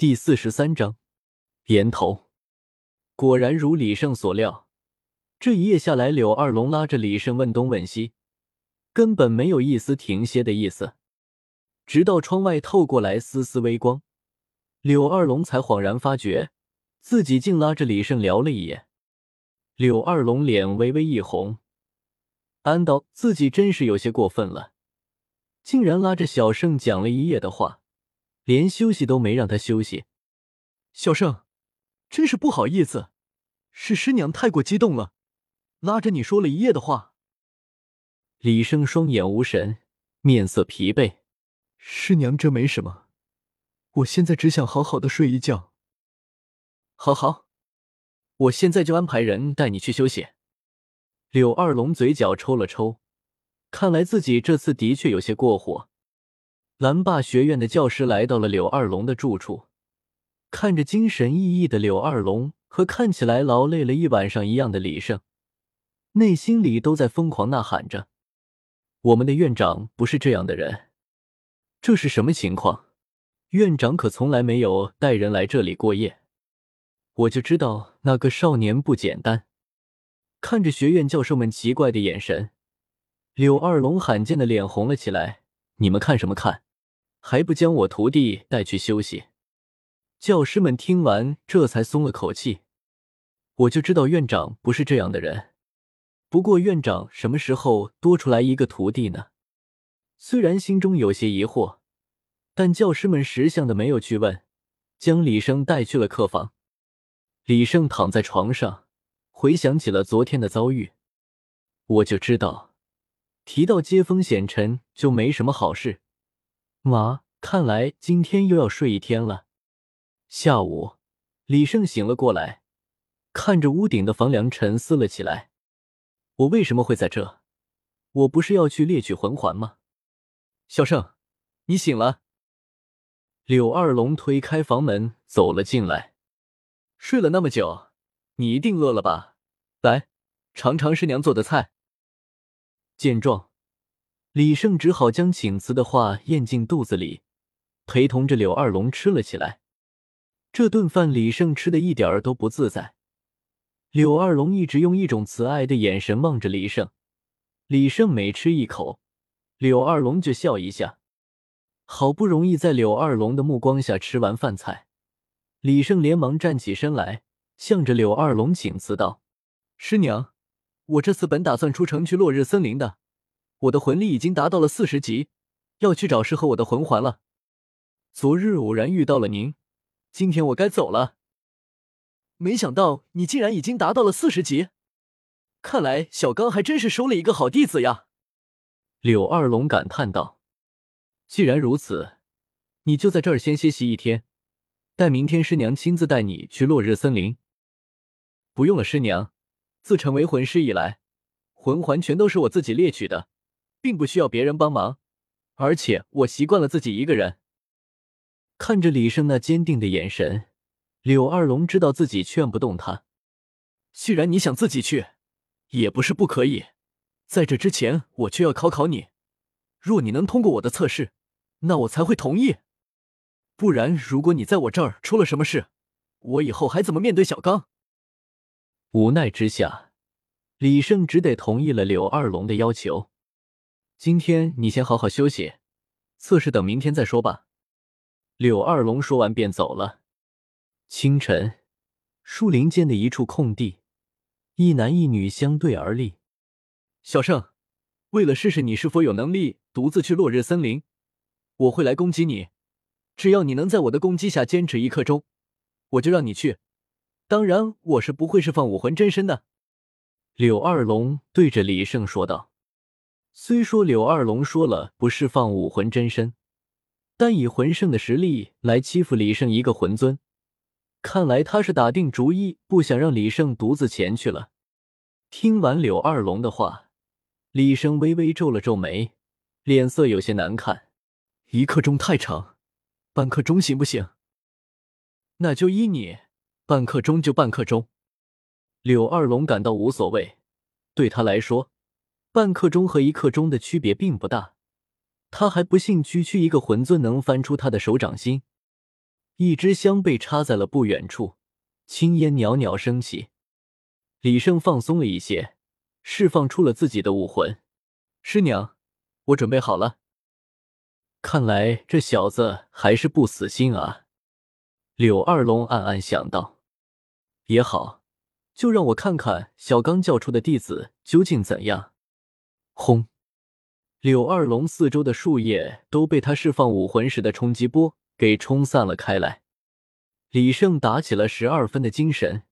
第四十三章，岩头。果然如李胜所料，这一夜下来，柳二龙拉着李胜问东问西，根本没有一丝停歇的意思。直到窗外透过来丝丝微光，柳二龙才恍然发觉，自己竟拉着李胜聊了一夜。柳二龙脸微微一红，暗道自己真是有些过分了，竟然拉着小胜讲了一夜的话。连休息都没让他休息，小胜，真是不好意思，是师娘太过激动了，拉着你说了一夜的话。李生双眼无神，面色疲惫。师娘，这没什么，我现在只想好好的睡一觉。好好，我现在就安排人带你去休息。柳二龙嘴角抽了抽，看来自己这次的确有些过火。蓝霸学院的教师来到了柳二龙的住处，看着精神奕奕的柳二龙和看起来劳累了一晚上一样的李胜，内心里都在疯狂呐喊着：“我们的院长不是这样的人，这是什么情况？院长可从来没有带人来这里过夜，我就知道那个少年不简单。”看着学院教授们奇怪的眼神，柳二龙罕见的脸红了起来：“你们看什么看？”还不将我徒弟带去休息？教师们听完，这才松了口气。我就知道院长不是这样的人。不过院长什么时候多出来一个徒弟呢？虽然心中有些疑惑，但教师们识相的没有去问，将李生带去了客房。李胜躺在床上，回想起了昨天的遭遇。我就知道，提到接风洗尘就没什么好事。妈，看来今天又要睡一天了。下午，李胜醒了过来，看着屋顶的房梁，沉思了起来。我为什么会在这？我不是要去猎取魂环吗？小胜，你醒了。柳二龙推开房门走了进来。睡了那么久，你一定饿了吧？来，尝尝师娘做的菜。见状。李胜只好将请辞的话咽进肚子里，陪同着柳二龙吃了起来。这顿饭，李胜吃的一点儿都不自在。柳二龙一直用一种慈爱的眼神望着李胜，李胜每吃一口，柳二龙就笑一下。好不容易在柳二龙的目光下吃完饭菜，李胜连忙站起身来，向着柳二龙请辞道：“师娘，我这次本打算出城去落日森林的。”我的魂力已经达到了四十级，要去找适合我的魂环了。昨日偶然遇到了您，今天我该走了。没想到你竟然已经达到了四十级，看来小刚还真是收了一个好弟子呀。柳二龙感叹道：“既然如此，你就在这儿先歇息一天，待明天师娘亲自带你去落日森林。”不用了，师娘，自成为魂师以来，魂环全都是我自己猎取的。并不需要别人帮忙，而且我习惯了自己一个人。看着李胜那坚定的眼神，柳二龙知道自己劝不动他。既然你想自己去，也不是不可以。在这之前，我却要考考你。若你能通过我的测试，那我才会同意。不然，如果你在我这儿出了什么事，我以后还怎么面对小刚？无奈之下，李胜只得同意了柳二龙的要求。今天你先好好休息，测试等明天再说吧。柳二龙说完便走了。清晨，树林间的一处空地，一男一女相对而立。小胜，为了试试你是否有能力独自去落日森林，我会来攻击你。只要你能在我的攻击下坚持一刻钟，我就让你去。当然，我是不会释放武魂真身的。柳二龙对着李胜说道。虽说柳二龙说了不释放武魂真身，但以魂圣的实力来欺负李胜一个魂尊，看来他是打定主意不想让李胜独自前去了。听完柳二龙的话，李胜微微皱了皱眉，脸色有些难看。一刻钟太长，半刻钟行不行？那就依你，半刻钟就半刻钟。柳二龙感到无所谓，对他来说。半刻钟和一刻钟的区别并不大，他还不信区区一个魂尊能翻出他的手掌心。一支香被插在了不远处，青烟袅袅升起。李胜放松了一些，释放出了自己的武魂。师娘，我准备好了。看来这小子还是不死心啊。柳二龙暗暗想到。也好，就让我看看小刚教出的弟子究竟怎样。轰！柳二龙四周的树叶都被他释放武魂时的冲击波给冲散了开来。李胜打起了十二分的精神，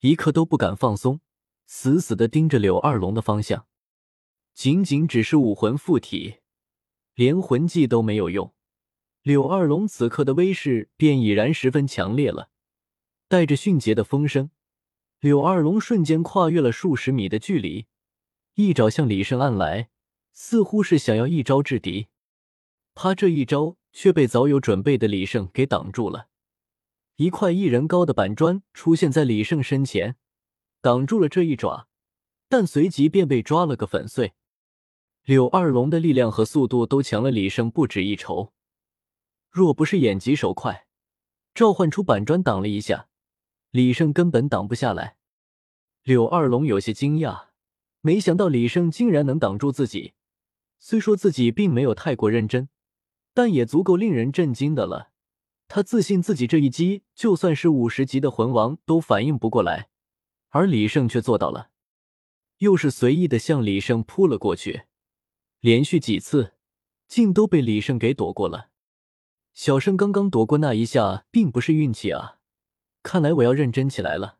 一刻都不敢放松，死死的盯着柳二龙的方向。仅仅只是武魂附体，连魂技都没有用，柳二龙此刻的威势便已然十分强烈了。带着迅捷的风声，柳二龙瞬间跨越了数十米的距离，一爪向李胜按来。似乎是想要一招制敌，他这一招却被早有准备的李胜给挡住了。一块一人高的板砖出现在李胜身前，挡住了这一爪，但随即便被抓了个粉碎。柳二龙的力量和速度都强了李胜不止一筹，若不是眼疾手快，召唤出板砖挡了一下，李胜根本挡不下来。柳二龙有些惊讶，没想到李胜竟然能挡住自己。虽说自己并没有太过认真，但也足够令人震惊的了。他自信自己这一击，就算是五十级的魂王都反应不过来，而李胜却做到了。又是随意的向李胜扑了过去，连续几次，竟都被李胜给躲过了。小胜刚刚躲过那一下，并不是运气啊！看来我要认真起来了。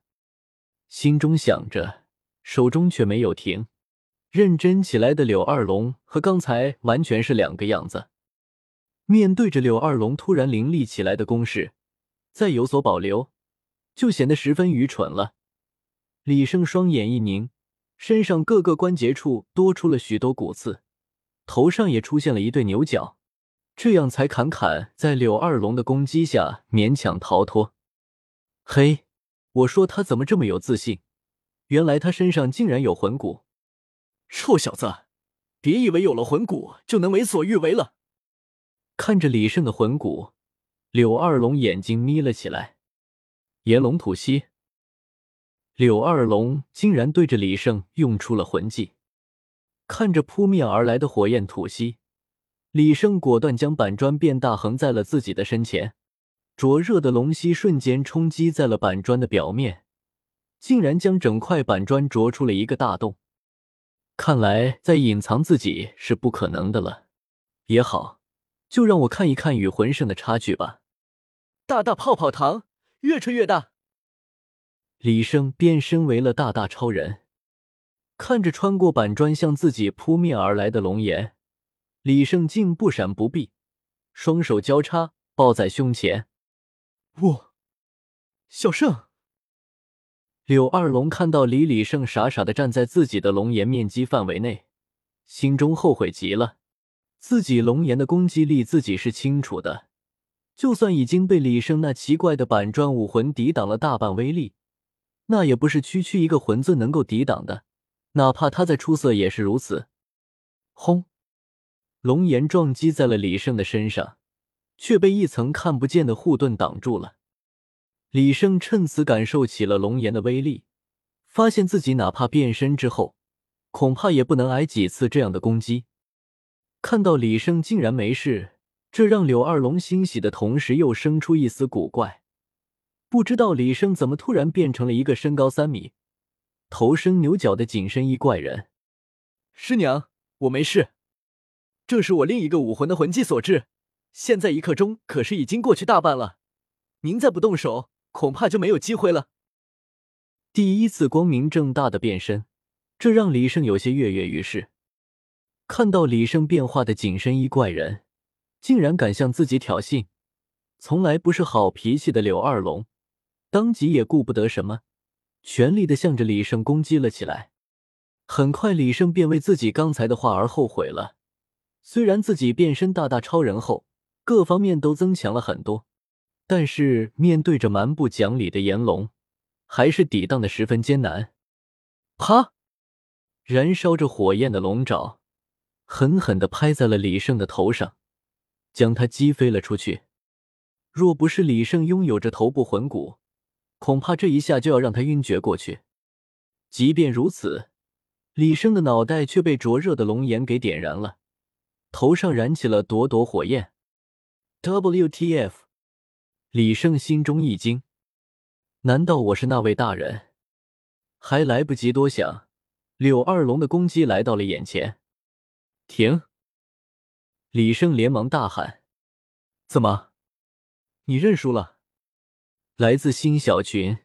心中想着，手中却没有停。认真起来的柳二龙和刚才完全是两个样子。面对着柳二龙突然凌厉起来的攻势，再有所保留，就显得十分愚蠢了。李胜双眼一凝，身上各个关节处多出了许多骨刺，头上也出现了一对牛角，这样才坎坎在柳二龙的攻击下勉强逃脱。嘿，我说他怎么这么有自信？原来他身上竟然有魂骨。臭小子，别以为有了魂骨就能为所欲为了！看着李胜的魂骨，柳二龙眼睛眯了起来。炎龙吐息，柳二龙竟然对着李胜用出了魂技。看着扑面而来的火焰吐息，李胜果断将板砖变大，横在了自己的身前。灼热的龙息瞬间冲击在了板砖的表面，竟然将整块板砖啄出了一个大洞。看来再隐藏自己是不可能的了，也好，就让我看一看与魂圣的差距吧。大大泡泡糖，越吹越大。李胜变身为了大大超人，看着穿过板砖向自己扑面而来的龙岩，李胜竟不闪不避，双手交叉抱在胸前。我，小胜。柳二龙看到李李胜傻傻的站在自己的龙岩面积范围内，心中后悔极了。自己龙岩的攻击力自己是清楚的，就算已经被李胜那奇怪的板砖武魂抵挡了大半威力，那也不是区区一个魂尊能够抵挡的。哪怕他再出色也是如此。轰！龙岩撞击在了李胜的身上，却被一层看不见的护盾挡住了。李胜趁此感受起了龙炎的威力，发现自己哪怕变身之后，恐怕也不能挨几次这样的攻击。看到李胜竟然没事，这让柳二龙欣喜的同时又生出一丝古怪。不知道李胜怎么突然变成了一个身高三米、头生牛角的紧身衣怪人？师娘，我没事，这是我另一个武魂的魂技所致。现在一刻钟可是已经过去大半了，您再不动手。恐怕就没有机会了。第一次光明正大的变身，这让李胜有些跃跃欲试。看到李胜变化的紧身衣怪人，竟然敢向自己挑衅，从来不是好脾气的柳二龙，当即也顾不得什么，全力的向着李胜攻击了起来。很快，李胜便为自己刚才的话而后悔了。虽然自己变身大大超人后，各方面都增强了很多。但是面对着蛮不讲理的炎龙，还是抵挡的十分艰难。啪！燃烧着火焰的龙爪狠狠的拍在了李胜的头上，将他击飞了出去。若不是李胜拥有着头部魂骨，恐怕这一下就要让他晕厥过去。即便如此，李胜的脑袋却被灼热的龙炎给点燃了，头上燃起了朵朵火焰。WTF！李胜心中一惊，难道我是那位大人？还来不及多想，柳二龙的攻击来到了眼前。停！李胜连忙大喊：“怎么？你认输了？”来自新小群。